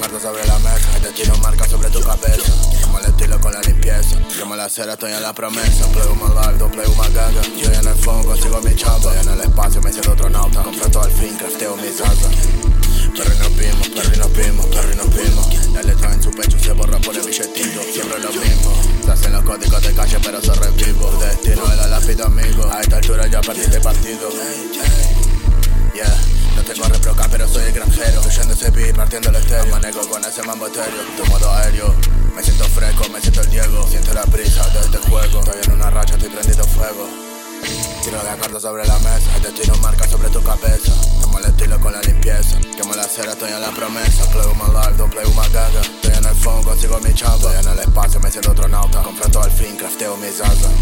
las sobre la mesa. Este Te tiro marca sobre tu cabeza. Como el estilo con la limpieza. Yo me la cera, estoy en la promesa. Play un largo, play una gaga. Yo en el fondo consigo mi chapa. En el espacio me siento otro nauta. Completo al fin, crafteo mi salsa. Perry nos vimos, perry nos vimos, perry nos vimos. La letra en su pecho se borra por el billetito. Siempre lo mismo. Se hacen los códigos de calle, pero se revivo. Destino de la lápiz amigo. A esta altura ya perdiste partido. Yeah, no tengo reproca, pero soy el granjero beat, partiendo el estéreo. Manejo con ese mambo estéreo. Tu modo aéreo. Me siento fresco, me siento el Diego. Siento la prisa de este juego. Estoy en una racha, estoy prendido fuego. Tiro la carta sobre la mesa, el destino marca sobre tu cabeza. Tomo el estilo con la limpieza. Quemo la cera, estoy en la promesa. Play uma live, don't play uma gaga. Estoy en el fondo, consigo mi chamba. Estoy en el espacio, me siento astronauta. Confronto al fin, crafteo mis asas.